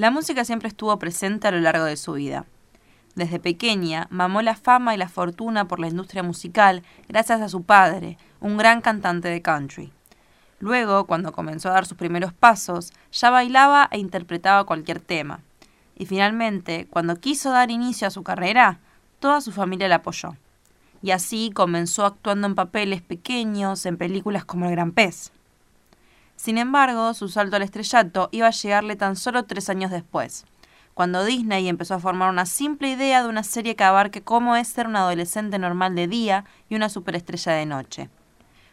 La música siempre estuvo presente a lo largo de su vida. Desde pequeña mamó la fama y la fortuna por la industria musical gracias a su padre, un gran cantante de country. Luego, cuando comenzó a dar sus primeros pasos, ya bailaba e interpretaba cualquier tema. Y finalmente, cuando quiso dar inicio a su carrera, toda su familia la apoyó. Y así comenzó actuando en papeles pequeños en películas como El Gran Pez. Sin embargo, su salto al estrellato iba a llegarle tan solo tres años después, cuando Disney empezó a formar una simple idea de una serie que abarque cómo es ser un adolescente normal de día y una superestrella de noche.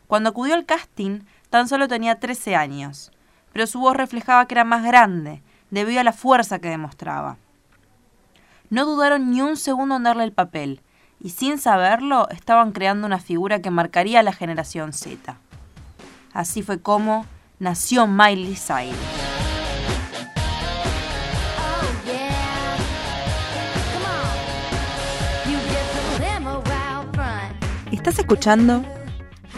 Cuando acudió al casting, tan solo tenía 13 años, pero su voz reflejaba que era más grande, debido a la fuerza que demostraba. No dudaron ni un segundo en darle el papel, y sin saberlo estaban creando una figura que marcaría a la generación Z. Así fue como nació Miley Cyrus. Estás escuchando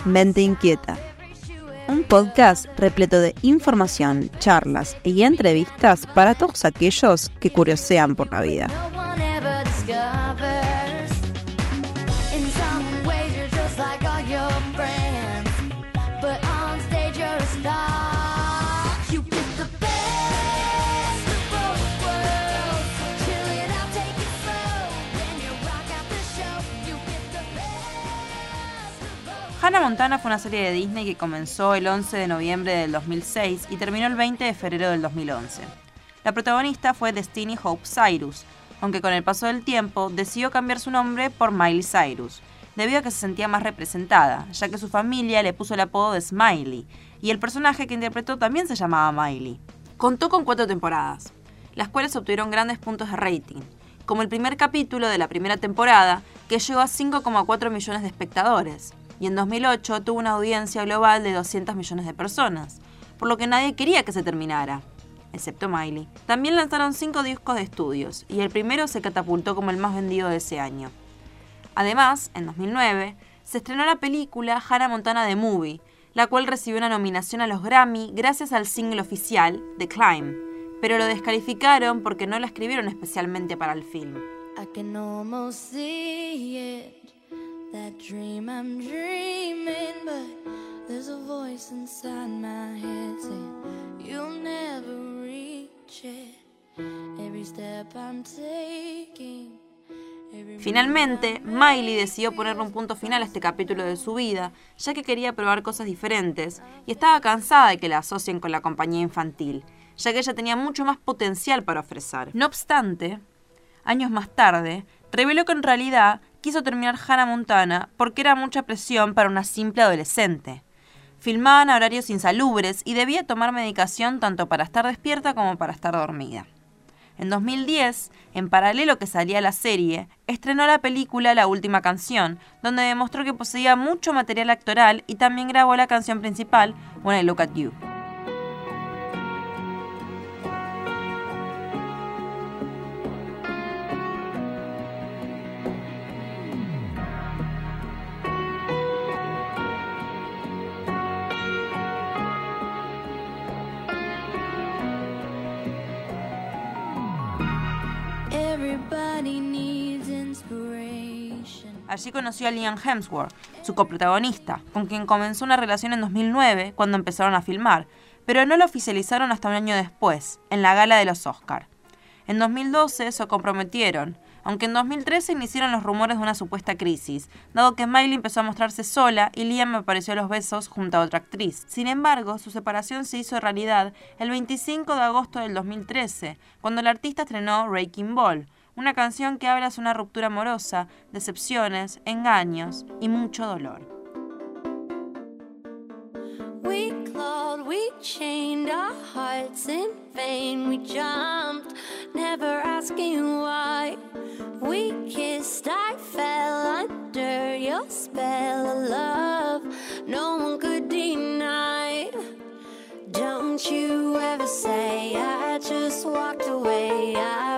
Mente Inquieta, un podcast repleto de información, charlas y entrevistas para todos aquellos que curiosean por la vida. Hannah Montana fue una serie de Disney que comenzó el 11 de noviembre del 2006 y terminó el 20 de febrero del 2011. La protagonista fue Destiny Hope Cyrus, aunque con el paso del tiempo decidió cambiar su nombre por Miley Cyrus, debido a que se sentía más representada, ya que su familia le puso el apodo de Smiley, y el personaje que interpretó también se llamaba Miley. Contó con cuatro temporadas, las cuales obtuvieron grandes puntos de rating, como el primer capítulo de la primera temporada, que llegó a 5,4 millones de espectadores, y en 2008 tuvo una audiencia global de 200 millones de personas, por lo que nadie quería que se terminara, excepto Miley. También lanzaron cinco discos de estudios, y el primero se catapultó como el más vendido de ese año. Además, en 2009, se estrenó la película Hannah Montana The Movie, la cual recibió una nominación a los Grammy gracias al single oficial, The Climb, pero lo descalificaron porque no la escribieron especialmente para el film. That dream I'm dreaming, but there's a voice inside my head saying you'll never reach it. Every step I'm taking. Finalmente, Miley decidió ponerle un punto final a este capítulo de su vida, ya que quería probar cosas diferentes y estaba cansada de que la asocien con la compañía infantil, ya que ella tenía mucho más potencial para ofrecer. No obstante, años más tarde, reveló que en realidad quiso terminar Hannah Montana porque era mucha presión para una simple adolescente. Filmaban horarios insalubres y debía tomar medicación tanto para estar despierta como para estar dormida. En 2010, en paralelo que salía la serie, estrenó la película La Última Canción, donde demostró que poseía mucho material actoral y también grabó la canción principal, When I Look at You. Allí conoció a Liam Hemsworth, su coprotagonista, con quien comenzó una relación en 2009 cuando empezaron a filmar, pero no lo oficializaron hasta un año después, en la gala de los Oscar. En 2012 se comprometieron, aunque en 2013 iniciaron los rumores de una supuesta crisis, dado que Miley empezó a mostrarse sola y Liam apareció a los besos junto a otra actriz. Sin embargo, su separación se hizo realidad el 25 de agosto del 2013, cuando el artista estrenó Breaking Ball, una canción que habla de una ruptura amorosa, decepciones, engaños y mucho dolor. We clawed, we chained our hearts in vain. We jumped, never asking why. We kissed, I fell under your spell of love. No one could deny. Don't you ever say I just walked away. I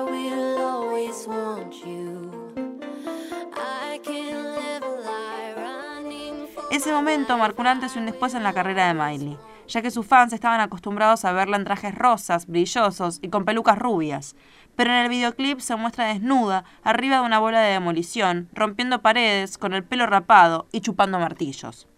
Ese momento marcó un antes y un después en la carrera de Miley, ya que sus fans estaban acostumbrados a verla en trajes rosas, brillosos y con pelucas rubias. Pero en el videoclip se muestra desnuda, arriba de una bola de demolición, rompiendo paredes, con el pelo rapado y chupando martillos.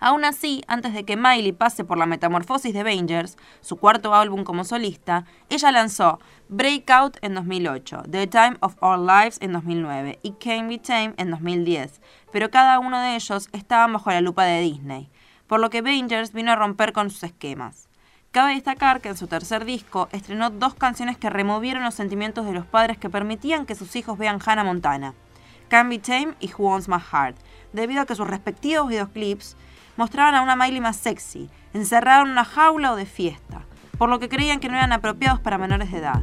Aún así, antes de que Miley pase por la metamorfosis de Avengers, su cuarto álbum como solista, ella lanzó Breakout en 2008, The Time of Our Lives en 2009 y Can't Be Tame en 2010, pero cada uno de ellos estaba bajo la lupa de Disney, por lo que Avengers vino a romper con sus esquemas. Cabe destacar que en su tercer disco estrenó dos canciones que removieron los sentimientos de los padres que permitían que sus hijos vean Hannah Montana, Can't Be Tame y Who Wants My Heart, debido a que sus respectivos videoclips mostraban a una Miley más sexy, encerrada en una jaula o de fiesta, por lo que creían que no eran apropiados para menores de edad.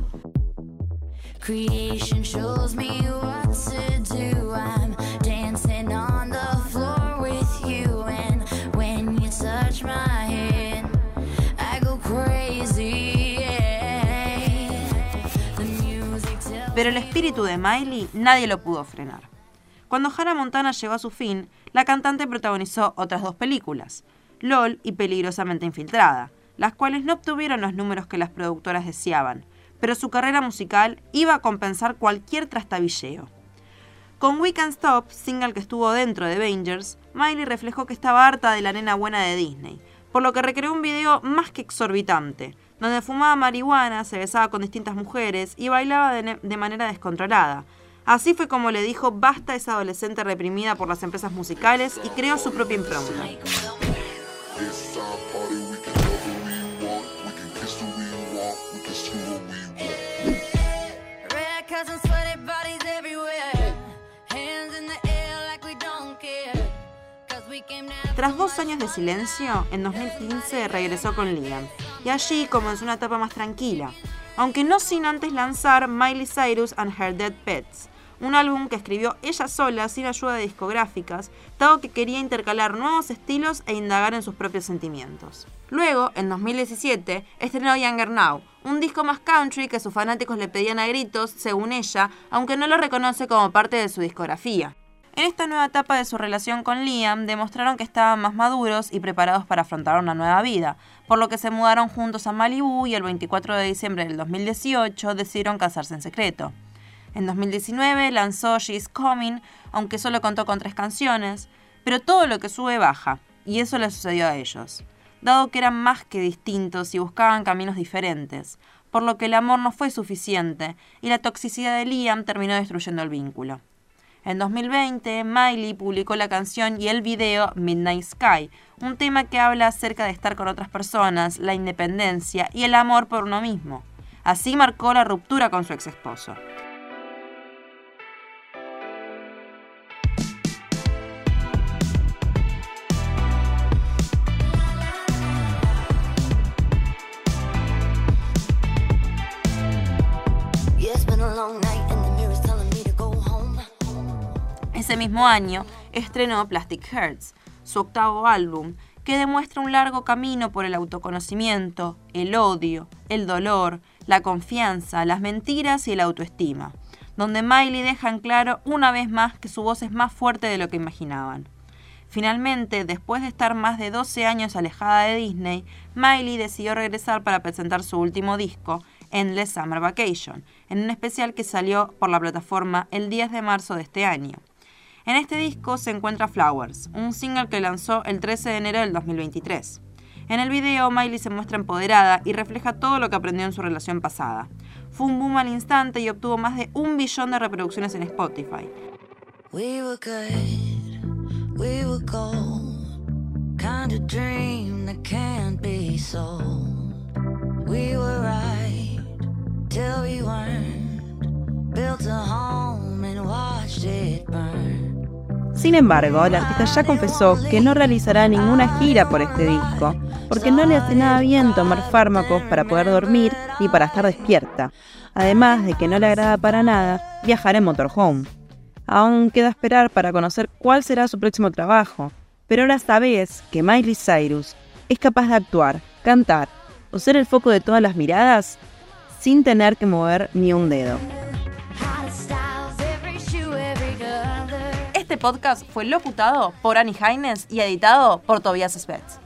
Pero el espíritu de Miley nadie lo pudo frenar. Cuando Hannah Montana llegó a su fin, la cantante protagonizó otras dos películas, LOL y Peligrosamente Infiltrada, las cuales no obtuvieron los números que las productoras deseaban, pero su carrera musical iba a compensar cualquier trastabilleo. Con We Can Stop, single que estuvo dentro de Avengers, Miley reflejó que estaba harta de la nena buena de Disney, por lo que recreó un video más que exorbitante, donde fumaba marihuana, se besaba con distintas mujeres y bailaba de manera descontrolada, Así fue como le dijo basta a esa adolescente reprimida por las empresas musicales y creó su propia impronta. Tras dos años de silencio, en 2015 regresó con Liam, y allí comenzó una etapa más tranquila, aunque no sin antes lanzar Miley Cyrus and Her Dead Pets, un álbum que escribió ella sola sin ayuda de discográficas, dado que quería intercalar nuevos estilos e indagar en sus propios sentimientos. Luego, en 2017, estrenó Younger Now, un disco más country que sus fanáticos le pedían a gritos, según ella, aunque no lo reconoce como parte de su discografía. En esta nueva etapa de su relación con Liam, demostraron que estaban más maduros y preparados para afrontar una nueva vida, por lo que se mudaron juntos a Malibu y el 24 de diciembre del 2018 decidieron casarse en secreto. En 2019 lanzó She's Coming, aunque solo contó con tres canciones, pero todo lo que sube baja, y eso le sucedió a ellos, dado que eran más que distintos y buscaban caminos diferentes, por lo que el amor no fue suficiente y la toxicidad de Liam terminó destruyendo el vínculo. En 2020, Miley publicó la canción y el video Midnight Sky, un tema que habla acerca de estar con otras personas, la independencia y el amor por uno mismo. Así marcó la ruptura con su ex esposo. Mismo año estrenó Plastic Hearts, su octavo álbum, que demuestra un largo camino por el autoconocimiento, el odio, el dolor, la confianza, las mentiras y la autoestima, donde Miley deja en claro una vez más que su voz es más fuerte de lo que imaginaban. Finalmente, después de estar más de 12 años alejada de Disney, Miley decidió regresar para presentar su último disco, Endless Summer Vacation, en un especial que salió por la plataforma el 10 de marzo de este año. En este disco se encuentra Flowers, un single que lanzó el 13 de enero del 2023. En el video, Miley se muestra empoderada y refleja todo lo que aprendió en su relación pasada. Fue un boom al instante y obtuvo más de un billón de reproducciones en Spotify. Sin embargo, la artista ya confesó que no realizará ninguna gira por este disco, porque no le hace nada bien tomar fármacos para poder dormir y para estar despierta, además de que no le agrada para nada viajar en motorhome. Aún queda esperar para conocer cuál será su próximo trabajo, pero ahora sabes que Miley Cyrus es capaz de actuar, cantar o ser el foco de todas las miradas sin tener que mover ni un dedo. Este podcast fue locutado por Annie Haines y editado por Tobias Spets.